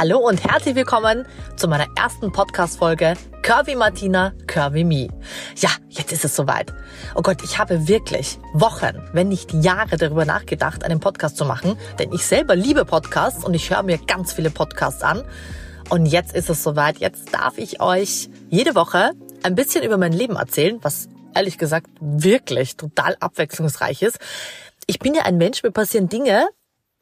Hallo und herzlich willkommen zu meiner ersten Podcast-Folge Curvy Martina, Curvy Me. Ja, jetzt ist es soweit. Oh Gott, ich habe wirklich Wochen, wenn nicht Jahre darüber nachgedacht, einen Podcast zu machen, denn ich selber liebe Podcasts und ich höre mir ganz viele Podcasts an. Und jetzt ist es soweit. Jetzt darf ich euch jede Woche ein bisschen über mein Leben erzählen, was ehrlich gesagt wirklich total abwechslungsreich ist. Ich bin ja ein Mensch, mir passieren Dinge,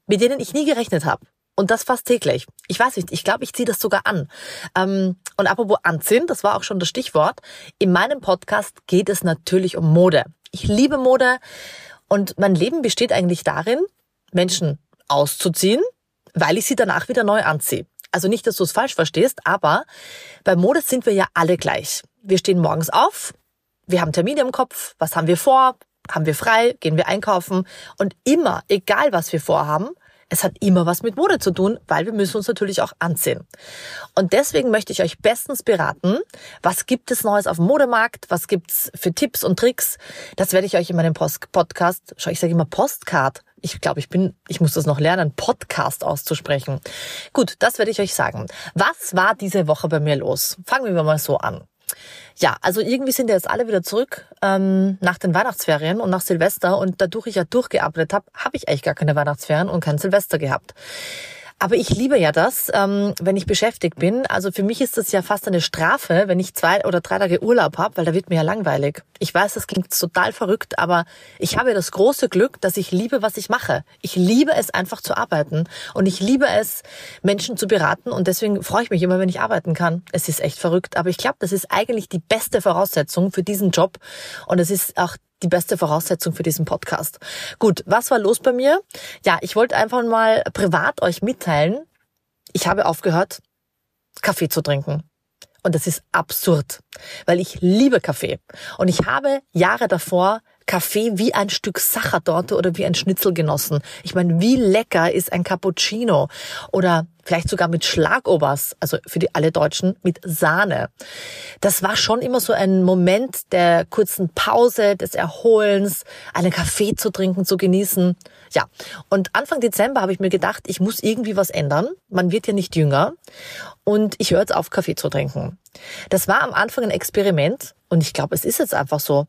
mit denen ich nie gerechnet habe. Und das fast täglich. Ich weiß nicht, ich glaube, ich ziehe das sogar an. Ähm, und apropos anziehen, das war auch schon das Stichwort. In meinem Podcast geht es natürlich um Mode. Ich liebe Mode und mein Leben besteht eigentlich darin, Menschen auszuziehen, weil ich sie danach wieder neu anziehe. Also nicht, dass du es falsch verstehst, aber bei Mode sind wir ja alle gleich. Wir stehen morgens auf, wir haben Termine im Kopf, was haben wir vor, haben wir frei, gehen wir einkaufen und immer, egal was wir vorhaben, es hat immer was mit Mode zu tun, weil wir müssen uns natürlich auch anziehen. Und deswegen möchte ich euch bestens beraten, was gibt es Neues auf dem Modemarkt, was gibt's für Tipps und Tricks. Das werde ich euch in meinem Post Podcast, schau, ich sage immer Postcard. Ich glaube, ich bin, ich muss das noch lernen, Podcast auszusprechen. Gut, das werde ich euch sagen. Was war diese Woche bei mir los? Fangen wir mal so an. Ja, also irgendwie sind ja jetzt alle wieder zurück ähm, nach den Weihnachtsferien und nach Silvester und dadurch ich ja durchgearbeitet habe, habe ich eigentlich gar keine Weihnachtsferien und kein Silvester gehabt. Aber ich liebe ja das, ähm, wenn ich beschäftigt bin. Also für mich ist das ja fast eine Strafe, wenn ich zwei oder drei Tage Urlaub habe, weil da wird mir ja langweilig. Ich weiß, das klingt total verrückt, aber ich habe ja das große Glück, dass ich liebe, was ich mache. Ich liebe es einfach zu arbeiten und ich liebe es, Menschen zu beraten und deswegen freue ich mich immer, wenn ich arbeiten kann. Es ist echt verrückt, aber ich glaube, das ist eigentlich die beste Voraussetzung für diesen Job und es ist auch die beste Voraussetzung für diesen Podcast. Gut, was war los bei mir? Ja, ich wollte einfach mal privat euch mitteilen, ich habe aufgehört, Kaffee zu trinken. Und das ist absurd, weil ich liebe Kaffee. Und ich habe Jahre davor Kaffee wie ein Stück Sachertorte oder wie ein Schnitzel genossen. Ich meine, wie lecker ist ein Cappuccino oder vielleicht sogar mit Schlagobers, also für die alle Deutschen mit Sahne. Das war schon immer so ein Moment der kurzen Pause, des Erholens, einen Kaffee zu trinken, zu genießen. Ja, und Anfang Dezember habe ich mir gedacht, ich muss irgendwie was ändern. Man wird ja nicht jünger und ich höre jetzt auf, Kaffee zu trinken. Das war am Anfang ein Experiment und ich glaube, es ist jetzt einfach so.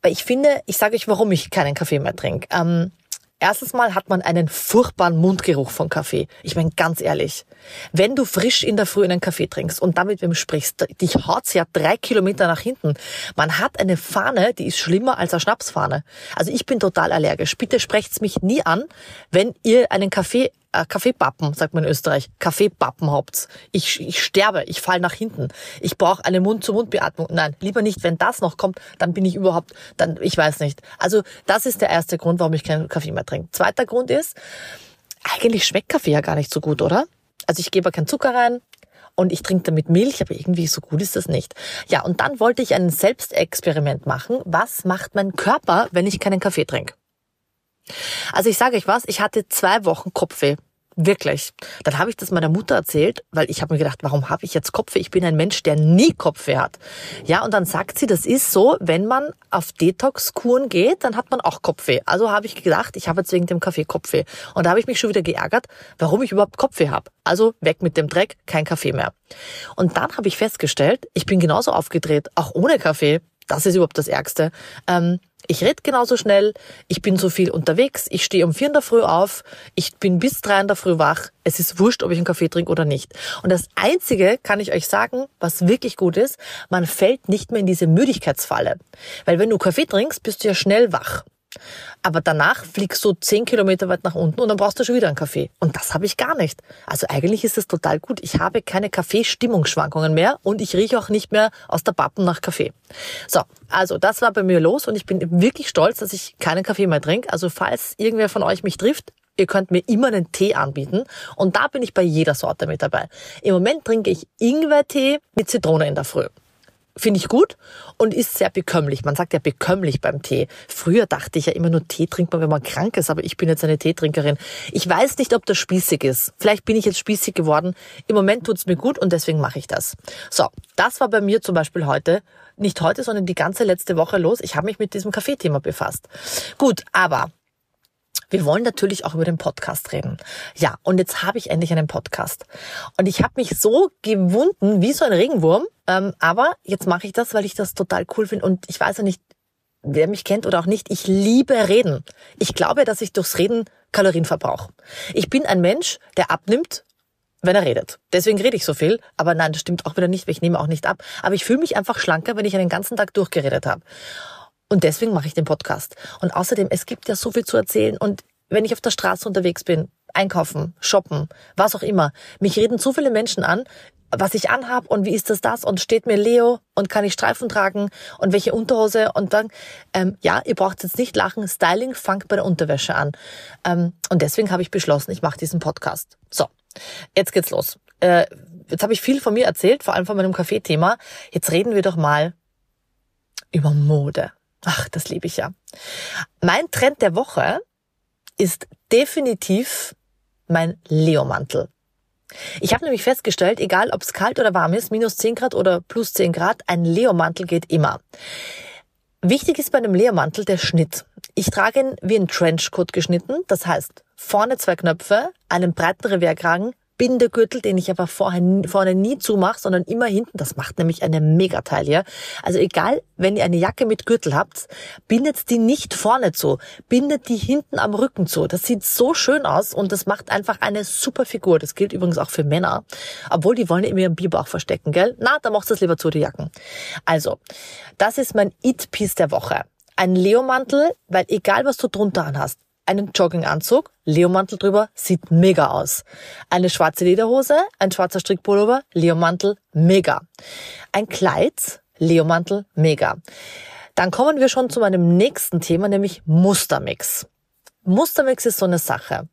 Weil ich finde, ich sage euch, warum ich keinen Kaffee mehr trinke. Ähm, erstens mal hat man einen furchtbaren Mundgeruch von Kaffee. Ich meine, ganz ehrlich, wenn du frisch in der Früh einen Kaffee trinkst und damit wem sprichst, dich haut's ja drei Kilometer nach hinten. Man hat eine Fahne, die ist schlimmer als eine Schnapsfahne. Also ich bin total allergisch. Bitte sprecht's mich nie an, wenn ihr einen Kaffee äh, Kaffeepappen, sagt man in Österreich, Kaffeepappen habt. Ich, ich sterbe, ich fall nach hinten. Ich brauche eine Mund-zu-Mund-Beatmung. Nein, lieber nicht. Wenn das noch kommt, dann bin ich überhaupt, dann, ich weiß nicht. Also das ist der erste Grund, warum ich keinen Kaffee mehr trinke. Zweiter Grund ist, eigentlich schmeckt Kaffee ja gar nicht so gut, oder? Also ich gebe keinen Zucker rein, und ich trinke damit Milch, aber irgendwie so gut ist das nicht. Ja, und dann wollte ich ein Selbstexperiment machen. Was macht mein Körper, wenn ich keinen Kaffee trinke? Also ich sage euch was, ich hatte zwei Wochen Kopfweh. Wirklich. Dann habe ich das meiner Mutter erzählt, weil ich habe mir gedacht, warum habe ich jetzt Kopfweh? Ich bin ein Mensch, der nie Kopfweh hat. Ja, und dann sagt sie, das ist so, wenn man auf Detox-Kuren geht, dann hat man auch Kopfweh. Also habe ich gedacht, ich habe jetzt wegen dem Kaffee Kopfweh. Und da habe ich mich schon wieder geärgert, warum ich überhaupt Kopfweh habe. Also weg mit dem Dreck, kein Kaffee mehr. Und dann habe ich festgestellt, ich bin genauso aufgedreht, auch ohne Kaffee. Das ist überhaupt das Ärgste. Ähm, ich rede genauso schnell, ich bin so viel unterwegs, ich stehe um vier in der Früh auf, ich bin bis drei in der Früh wach. Es ist wurscht, ob ich einen Kaffee trinke oder nicht. Und das Einzige, kann ich euch sagen, was wirklich gut ist, man fällt nicht mehr in diese Müdigkeitsfalle. Weil wenn du Kaffee trinkst, bist du ja schnell wach. Aber danach fliegst du zehn Kilometer weit nach unten und dann brauchst du schon wieder einen Kaffee. Und das habe ich gar nicht. Also eigentlich ist es total gut. Ich habe keine Kaffeestimmungsschwankungen mehr und ich rieche auch nicht mehr aus der Pappen nach Kaffee. So, also das war bei mir los und ich bin wirklich stolz, dass ich keinen Kaffee mehr trinke. Also falls irgendwer von euch mich trifft, ihr könnt mir immer einen Tee anbieten und da bin ich bei jeder Sorte mit dabei. Im Moment trinke ich Ingwertee mit Zitrone in der Früh finde ich gut und ist sehr bekömmlich. Man sagt ja bekömmlich beim Tee. Früher dachte ich ja immer nur Tee trinkt man, wenn man krank ist, aber ich bin jetzt eine Teetrinkerin. Ich weiß nicht, ob das spießig ist. Vielleicht bin ich jetzt spießig geworden. Im Moment tut's mir gut und deswegen mache ich das. So, das war bei mir zum Beispiel heute, nicht heute, sondern die ganze letzte Woche los. Ich habe mich mit diesem Kaffeethema befasst. Gut, aber Wir wollen natürlich auch über den Podcast reden. Ja, und jetzt habe ich endlich einen Podcast. Und ich habe mich so gewunden wie so ein Regenwurm. Ähm, aber jetzt mache ich das, weil ich das total cool finde. Und ich weiß ja nicht, wer mich kennt oder auch nicht, ich liebe Reden. Ich glaube, dass ich durchs Reden Kalorien verbrauche. Ich bin ein Mensch, der abnimmt, wenn er redet. Deswegen rede ich so viel. Aber nein, das stimmt auch wieder nicht, weil ich nehme auch nicht ab. Aber ich fühle mich einfach schlanker, wenn ich einen ganzen Tag durchgeredet habe. Und deswegen mache ich den Podcast. Und außerdem, es gibt ja so viel zu erzählen. Und wenn ich auf der Straße unterwegs bin, einkaufen, shoppen, was auch immer, mich reden so viele Menschen an, was ich anhab und wie ist das das und steht mir Leo und kann ich Streifen tragen und welche Unterhose und dann, ähm, ja, ihr braucht jetzt nicht lachen, Styling fängt bei der Unterwäsche an. Ähm, und deswegen habe ich beschlossen, ich mache diesen Podcast. So, jetzt geht's los. Äh, jetzt habe ich viel von mir erzählt, vor allem von meinem Kaffeethema. Jetzt reden wir doch mal über Mode. Ach, das liebe ich ja. Mein Trend der Woche ist definitiv mein Leo-Mantel. Ich habe nämlich festgestellt, egal ob es kalt oder warm ist, minus 10 Grad oder plus 10 Grad, ein Leo-Mantel geht immer. Wichtig ist bei einem Leo-Mantel der Schnitt. Ich trage ihn wie ein Trenchcoat geschnitten, das heißt vorne zwei Knöpfe, einen breiten Revierkragen, Bindegürtel, den ich aber vorher, vorne nie zumache, sondern immer hinten. Das macht nämlich eine Megataille. Also egal, wenn ihr eine Jacke mit Gürtel habt, bindet die nicht vorne zu. Bindet die hinten am Rücken zu. Das sieht so schön aus und das macht einfach eine super Figur. Das gilt übrigens auch für Männer. Obwohl, die wollen immer ihren Bierbauch verstecken, gell? Na, da macht es lieber zu, die Jacken. Also, das ist mein It-Piece der Woche. Ein Leomantel, weil egal was du drunter anhast, einen Jogginganzug, Leomantel drüber, sieht mega aus. Eine schwarze Lederhose, ein schwarzer Strickpullover, Leomantel, mega. Ein Kleid, Leomantel, mega. Dann kommen wir schon zu meinem nächsten Thema, nämlich Mustermix. Mustermix ist so eine Sache.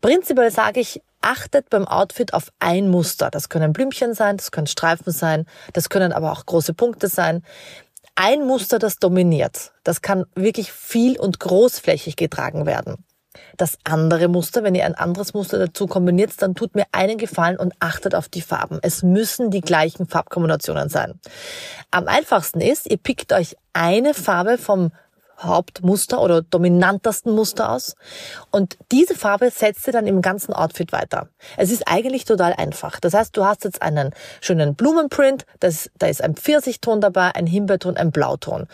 Prinzipiell sage ich, achtet beim Outfit auf ein Muster. Das können Blümchen sein, das können Streifen sein, das können aber auch große Punkte sein ein Muster, das dominiert. Das kann wirklich viel und großflächig getragen werden. Das andere Muster, wenn ihr ein anderes Muster dazu kombiniert, dann tut mir einen Gefallen und achtet auf die Farben. Es müssen die gleichen Farbkombinationen sein. Am einfachsten ist, ihr pickt euch eine Farbe vom Hauptmuster oder dominantesten Muster aus. Und diese Farbe setzt ihr dann im ganzen Outfit weiter. Es ist eigentlich total einfach. Das heißt, du hast jetzt einen schönen Blumenprint, das, da ist ein Pfirsichton dabei, ein Himbeerton, ein Blauton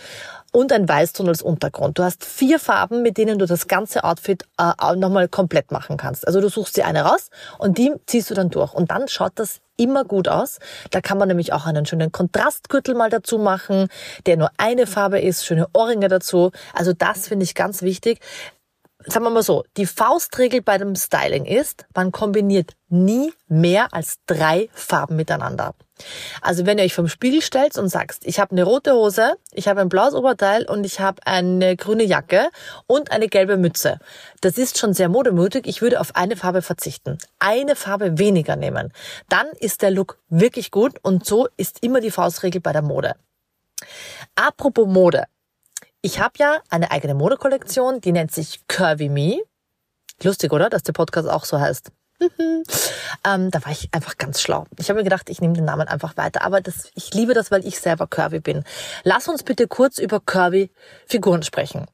und ein Weißton als Untergrund. Du hast vier Farben, mit denen du das ganze Outfit äh, nochmal komplett machen kannst. Also du suchst dir eine raus und die ziehst du dann durch. Und dann schaut das immer gut aus. Da kann man nämlich auch einen schönen Kontrastgürtel mal dazu machen, der nur eine Farbe ist, schöne Ohrringe dazu. Also das finde ich ganz wichtig sagen wir mal so, die Faustregel bei dem Styling ist, man kombiniert nie mehr als drei Farben miteinander. Also wenn ihr euch vom Spiegel stellt und sagt, ich habe eine rote Hose, ich habe ein blaues Oberteil und ich habe eine grüne Jacke und eine gelbe Mütze. Das ist schon sehr modemütig. Ich würde auf eine Farbe verzichten. Eine Farbe weniger nehmen. Dann ist der Look wirklich gut und so ist immer die Faustregel bei der Mode. Apropos Mode. Ich habe ja eine eigene Modekollektion, die nennt sich Curvy Me. Lustig, oder? Dass der Podcast auch so heißt. ähm, da war ich einfach ganz schlau. Ich habe mir gedacht, ich nehme den Namen einfach weiter. Aber das, ich liebe das, weil ich selber curvy bin. Lass uns bitte kurz über curvy Figuren sprechen.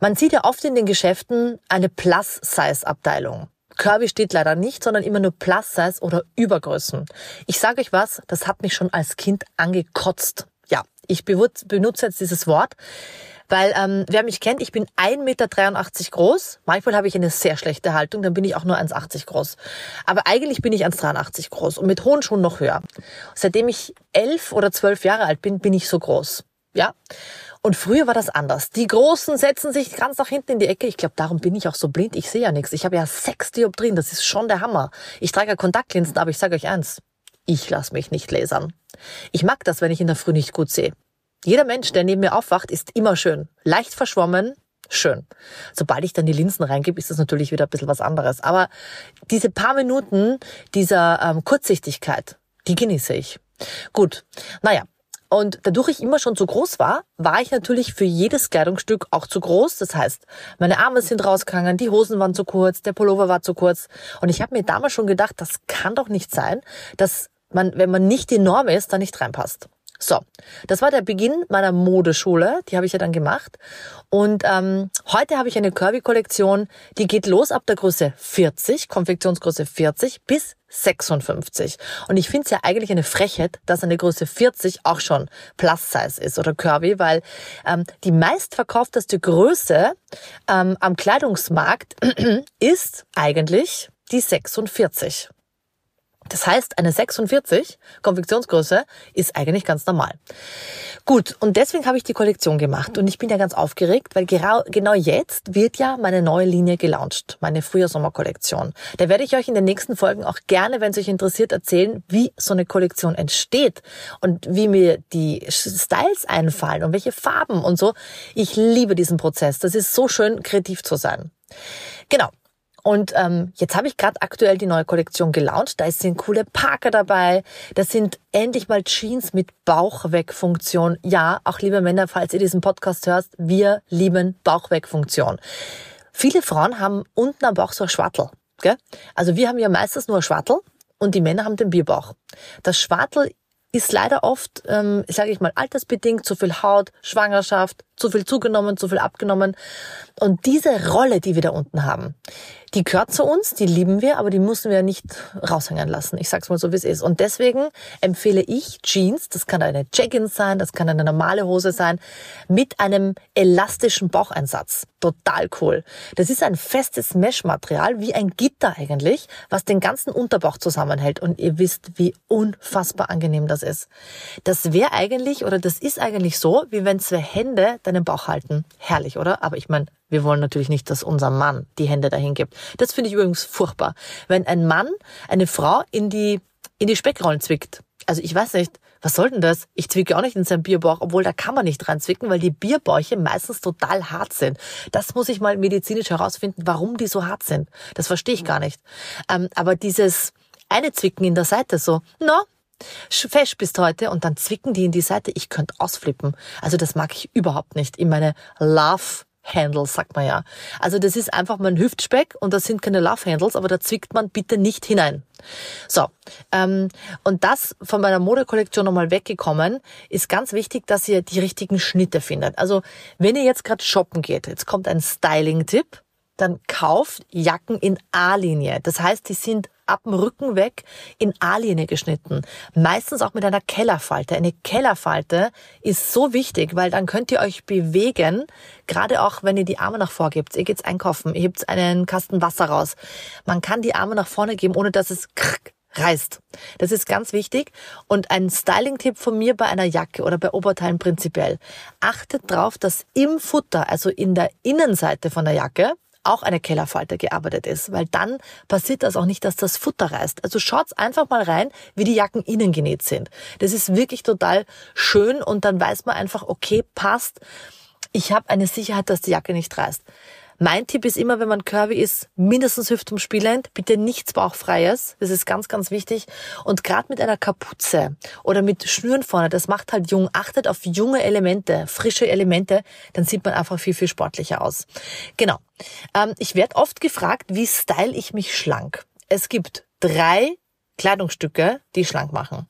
Man sieht ja oft in den Geschäften eine Plus-Size-Abteilung. Curvy steht leider nicht, sondern immer nur Plus-Size oder Übergrößen. Ich sage euch was, das hat mich schon als Kind angekotzt. Ja, ich benutze jetzt dieses Wort, weil ähm, wer mich kennt, ich bin 1,83 Meter groß. Manchmal habe ich eine sehr schlechte Haltung, dann bin ich auch nur 1,80 groß. Aber eigentlich bin ich 1,83 groß und mit hohen Schuhen noch höher. Seitdem ich elf oder zwölf Jahre alt bin, bin ich so groß. Ja. Und früher war das anders. Die Großen setzen sich ganz nach hinten in die Ecke. Ich glaube, darum bin ich auch so blind. Ich sehe ja nichts. Ich habe ja sechs Dioptrien. Das ist schon der Hammer. Ich trage ja Kontaktlinsen, aber ich sage euch eins. Ich lasse mich nicht lasern. Ich mag das, wenn ich in der Früh nicht gut sehe. Jeder Mensch, der neben mir aufwacht, ist immer schön. Leicht verschwommen, schön. Sobald ich dann die Linsen reingebe, ist das natürlich wieder ein bisschen was anderes. Aber diese paar Minuten dieser ähm, Kurzsichtigkeit, die genieße ich. Gut, naja. Und dadurch ich immer schon zu groß war, war ich natürlich für jedes Kleidungsstück auch zu groß. Das heißt, meine Arme sind rausgegangen, die Hosen waren zu kurz, der Pullover war zu kurz. Und ich habe mir damals schon gedacht, das kann doch nicht sein, dass man, wenn man nicht die Norm ist, da nicht reinpasst. So, das war der Beginn meiner Modeschule. Die habe ich ja dann gemacht. Und ähm, heute habe ich eine Curvy-Kollektion, die geht los ab der Größe 40, Konfektionsgröße 40 bis 56. Und ich finde es ja eigentlich eine Frechheit, dass eine Größe 40 auch schon Plus-Size ist oder Curvy, weil ähm, die meistverkaufteste Größe ähm, am Kleidungsmarkt ist eigentlich die 46. Das heißt, eine 46 Konfektionsgröße ist eigentlich ganz normal. Gut, und deswegen habe ich die Kollektion gemacht und ich bin ja ganz aufgeregt, weil genau jetzt wird ja meine neue Linie gelauncht, meine Frühjahrsommerkollektion. Da werde ich euch in den nächsten Folgen auch gerne, wenn es euch interessiert, erzählen, wie so eine Kollektion entsteht und wie mir die Styles einfallen und welche Farben und so. Ich liebe diesen Prozess. Das ist so schön, kreativ zu sein. Genau. Und ähm, jetzt habe ich gerade aktuell die neue Kollektion gelauncht. Da sind coole Parker dabei. Das sind endlich mal Jeans mit Bauchwegfunktion. Ja, auch liebe Männer, falls ihr diesen Podcast hörst, wir lieben Bauchwegfunktion. Viele Frauen haben unten am Bauch so ein Schwartel. Gell? Also wir haben ja meistens nur ein Schwartel und die Männer haben den Bierbauch. Das Schwartel ist leider oft, ähm, sage ich mal, altersbedingt, zu viel Haut, Schwangerschaft, zu viel zugenommen, zu viel abgenommen. Und diese Rolle, die wir da unten haben, die gehört zu uns, die lieben wir, aber die müssen wir nicht raushängen lassen. Ich sag's mal so, wie es ist. Und deswegen empfehle ich Jeans, das kann eine Jeggings sein, das kann eine normale Hose sein, mit einem elastischen Baucheinsatz. Total cool. Das ist ein festes Meshmaterial, wie ein Gitter eigentlich, was den ganzen Unterbauch zusammenhält. Und ihr wisst, wie unfassbar angenehm das ist. Das wäre eigentlich, oder das ist eigentlich so, wie wenn zwei Hände deinen Bauch halten. Herrlich, oder? Aber ich meine, wir wollen natürlich nicht, dass unser Mann die Hände dahin gibt. Das finde ich übrigens furchtbar. Wenn ein Mann eine Frau in die, in die Speckrollen zwickt. Also ich weiß nicht, was soll denn das? Ich zwicke auch nicht in seinen Bierbauch, obwohl da kann man nicht reinzwicken, weil die Bierbäuche meistens total hart sind. Das muss ich mal medizinisch herausfinden, warum die so hart sind. Das verstehe ich gar nicht. Ähm, aber dieses eine Zwicken in der Seite so, no, fest bist heute und dann zwicken die in die Seite. Ich könnte ausflippen. Also das mag ich überhaupt nicht. In meine Love Handles, sagt man ja. Also das ist einfach mein Hüftspeck und das sind keine Love Handles, aber da zwickt man bitte nicht hinein. So, ähm, und das von meiner Modekollektion nochmal weggekommen, ist ganz wichtig, dass ihr die richtigen Schnitte findet. Also wenn ihr jetzt gerade shoppen geht, jetzt kommt ein Styling-Tipp, dann kauft Jacken in A-Linie. Das heißt, die sind ab dem Rücken weg in A-Linie geschnitten. Meistens auch mit einer Kellerfalte. Eine Kellerfalte ist so wichtig, weil dann könnt ihr euch bewegen, gerade auch wenn ihr die Arme nach vorne gebt. Ihr geht's einkaufen, ihr hebt einen Kasten Wasser raus. Man kann die Arme nach vorne geben, ohne dass es reißt. Das ist ganz wichtig. Und ein Styling-Tipp von mir bei einer Jacke oder bei Oberteilen prinzipiell. Achtet drauf, dass im Futter, also in der Innenseite von der Jacke, auch eine Kellerfalte gearbeitet ist, weil dann passiert das auch nicht, dass das Futter reißt. Also schaut's einfach mal rein, wie die Jacken innen genäht sind. Das ist wirklich total schön und dann weiß man einfach, okay, passt. Ich habe eine Sicherheit, dass die Jacke nicht reißt. Mein Tipp ist immer, wenn man curvy ist, mindestens hüftumspielend, bitte nichts Bauchfreies. Das ist ganz, ganz wichtig. Und gerade mit einer Kapuze oder mit Schnüren vorne, das macht halt jung. Achtet auf junge Elemente, frische Elemente, dann sieht man einfach viel, viel sportlicher aus. Genau. Ähm, ich werde oft gefragt, wie style ich mich schlank. Es gibt drei Kleidungsstücke, die schlank machen.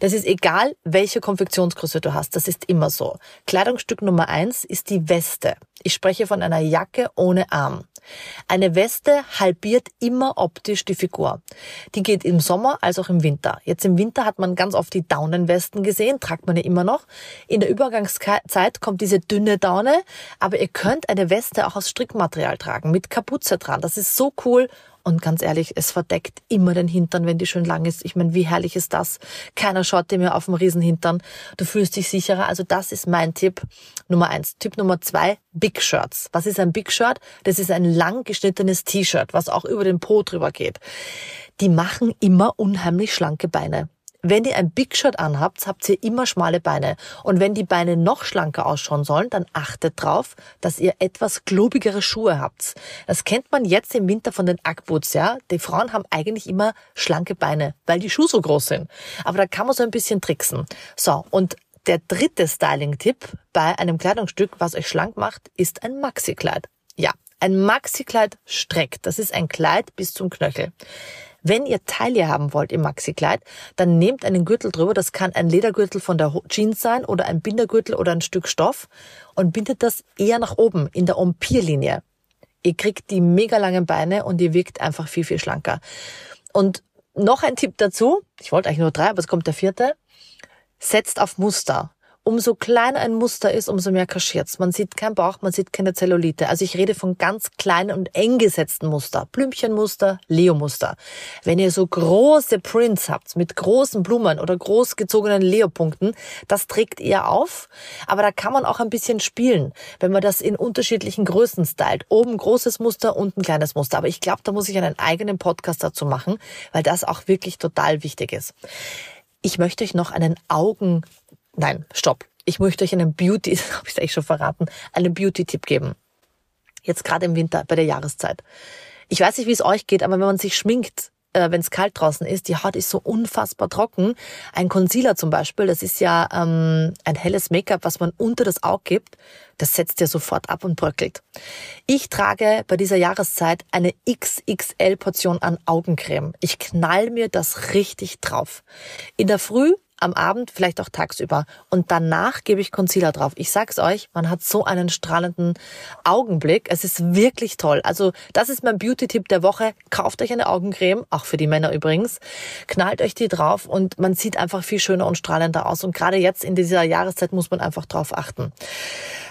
Das ist egal, welche Konfektionsgröße du hast. Das ist immer so. Kleidungsstück Nummer eins ist die Weste. Ich spreche von einer Jacke ohne Arm. Eine Weste halbiert immer optisch die Figur. Die geht im Sommer als auch im Winter. Jetzt im Winter hat man ganz oft die Daunenwesten gesehen, tragt man ja immer noch. In der Übergangszeit kommt diese dünne Daune, aber ihr könnt eine Weste auch aus Strickmaterial tragen, mit Kapuze dran. Das ist so cool und ganz ehrlich, es verdeckt immer den Hintern, wenn die schön lang ist. Ich meine, wie herrlich ist das? Keiner schaut dir mehr auf dem Riesenhintern. Du fühlst dich sicherer. Also das ist mein Tipp Nummer eins. Tipp Nummer zwei, Big Shirts. Was ist ein Big Shirt? Das ist ein lang geschnittenes T-Shirt, was auch über den Po drüber geht. Die machen immer unheimlich schlanke Beine. Wenn ihr ein Big Shirt anhabt, habt ihr immer schmale Beine. Und wenn die Beine noch schlanker ausschauen sollen, dann achtet drauf, dass ihr etwas globigere Schuhe habt. Das kennt man jetzt im Winter von den Ackboots, ja. Die Frauen haben eigentlich immer schlanke Beine, weil die Schuhe so groß sind. Aber da kann man so ein bisschen tricksen. So. Und der dritte Styling-Tipp bei einem Kleidungsstück, was euch schlank macht, ist ein Maxi-Kleid. Ja. Ein Maxi-Kleid streckt. Das ist ein Kleid bis zum Knöchel. Wenn ihr Taille haben wollt im Maxi-Kleid, dann nehmt einen Gürtel drüber. Das kann ein Ledergürtel von der Jeans sein oder ein Bindergürtel oder ein Stück Stoff und bindet das eher nach oben in der Empire-Linie. Ihr kriegt die mega langen Beine und ihr wirkt einfach viel, viel schlanker. Und noch ein Tipp dazu. Ich wollte eigentlich nur drei, aber es kommt der vierte. Setzt auf Muster umso kleiner ein Muster ist, umso mehr kaschiert's. Man sieht keinen Bauch, man sieht keine Zellulite. Also ich rede von ganz kleinen und eng gesetzten Muster. Blümchenmuster, Leo-Muster. Wenn ihr so große Prints habt mit großen Blumen oder groß gezogenen Leo-Punkten, das trägt ihr auf. Aber da kann man auch ein bisschen spielen, wenn man das in unterschiedlichen Größen stylt. Oben großes Muster, unten kleines Muster. Aber ich glaube, da muss ich einen eigenen Podcast dazu machen, weil das auch wirklich total wichtig ist. Ich möchte euch noch einen Augen Nein, stopp. Ich möchte euch einen Beauty, habe ich eigentlich schon verraten, einen Beauty-Tipp geben. Jetzt gerade im Winter, bei der Jahreszeit. Ich weiß nicht, wie es euch geht, aber wenn man sich schminkt, äh, wenn es kalt draußen ist, die Haut ist so unfassbar trocken. Ein Concealer zum Beispiel, das ist ja ähm, ein helles Make-up, was man unter das Auge gibt, das setzt ja sofort ab und bröckelt. Ich trage bei dieser Jahreszeit eine XXL-Portion an Augencreme. Ich knall mir das richtig drauf. In der Früh am Abend, vielleicht auch tagsüber. Und danach gebe ich Concealer drauf. Ich sag's euch, man hat so einen strahlenden Augenblick. Es ist wirklich toll. Also das ist mein Beauty-Tipp der Woche. Kauft euch eine Augencreme, auch für die Männer übrigens. Knallt euch die drauf und man sieht einfach viel schöner und strahlender aus. Und gerade jetzt in dieser Jahreszeit muss man einfach drauf achten.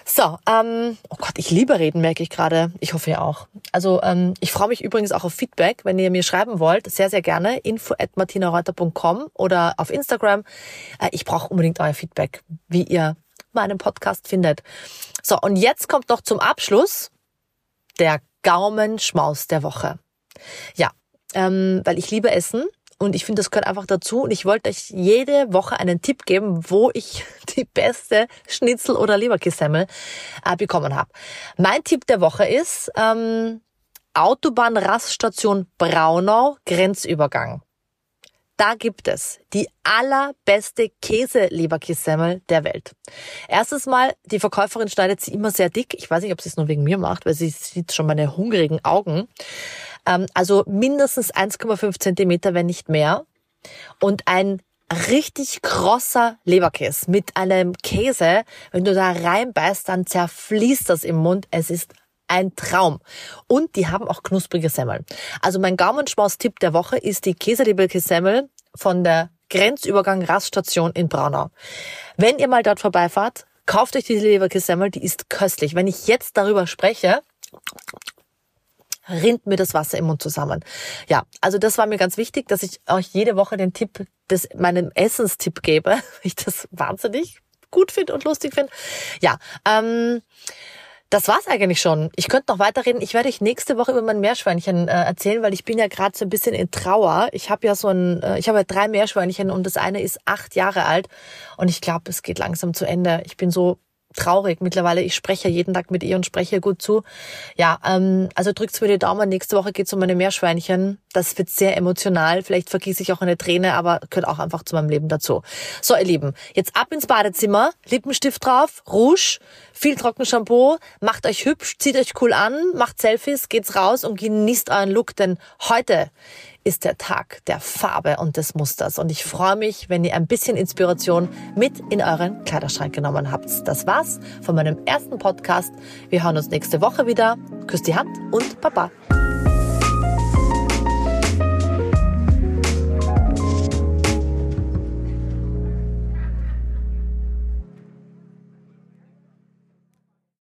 So, ähm, oh Gott, ich liebe reden, merke ich gerade. Ich hoffe ihr auch. Also ähm, ich freue mich übrigens auch auf Feedback, wenn ihr mir schreiben wollt. Sehr, sehr gerne. info at martinareuter.com oder auf Instagram. Äh, ich brauche unbedingt euer Feedback, wie ihr meinen Podcast findet. So, und jetzt kommt noch zum Abschluss der Gaumenschmaus der Woche. Ja, ähm, weil ich liebe Essen und ich finde, das gehört einfach dazu. Und ich wollte euch jede Woche einen Tipp geben, wo ich die beste Schnitzel- oder Leberkissemmel äh, bekommen habe. Mein Tipp der Woche ist ähm, Autobahnraststation Braunau, Grenzübergang. Da gibt es die allerbeste Käse-Leberkissemmel der Welt. Erstes Mal, die Verkäuferin schneidet sie immer sehr dick. Ich weiß nicht, ob sie es nur wegen mir macht, weil sie sieht schon meine hungrigen Augen. Ähm, also mindestens 1,5 Zentimeter, wenn nicht mehr. Und ein richtig krosser Leberkäse mit einem Käse. Wenn du da reinbeißt, dann zerfließt das im Mund. Es ist ein Traum. Und die haben auch knusprige Semmeln. Also mein Gaumenschmaus-Tipp der Woche ist die Käseleberkäse-Semmel von der Grenzübergang Raststation in Braunau. Wenn ihr mal dort vorbeifahrt, kauft euch diese Leberkäse-Semmel, die ist köstlich. Wenn ich jetzt darüber spreche, rinnt mir das Wasser im Mund zusammen. Ja, also das war mir ganz wichtig, dass ich euch jede Woche den Tipp, des, meinen Essenstipp gebe, ich das wahnsinnig gut finde und lustig finde. Ja, ähm, das war's eigentlich schon. Ich könnte noch weiterreden. Ich werde euch nächste Woche über mein Meerschweinchen äh, erzählen, weil ich bin ja gerade so ein bisschen in Trauer. Ich habe ja so ein, äh, ich habe ja drei Meerschweinchen und das eine ist acht Jahre alt und ich glaube, es geht langsam zu Ende. Ich bin so traurig mittlerweile. Ich spreche jeden Tag mit ihr und spreche gut zu. Ja, ähm, also drückt's mir die Daumen. Nächste Woche geht's um meine Meerschweinchen. Das wird sehr emotional. Vielleicht vergieße ich auch eine Träne, aber gehört auch einfach zu meinem Leben dazu. So, ihr Lieben, jetzt ab ins Badezimmer, Lippenstift drauf, Rouge, viel Trockenshampoo, macht euch hübsch, zieht euch cool an, macht Selfies, geht's raus und genießt euren Look, denn heute ist der Tag der Farbe und des Musters. Und ich freue mich, wenn ihr ein bisschen Inspiration mit in euren Kleiderschrank genommen habt. Das war's von meinem ersten Podcast. Wir hören uns nächste Woche wieder. Küsst die Hand und Baba.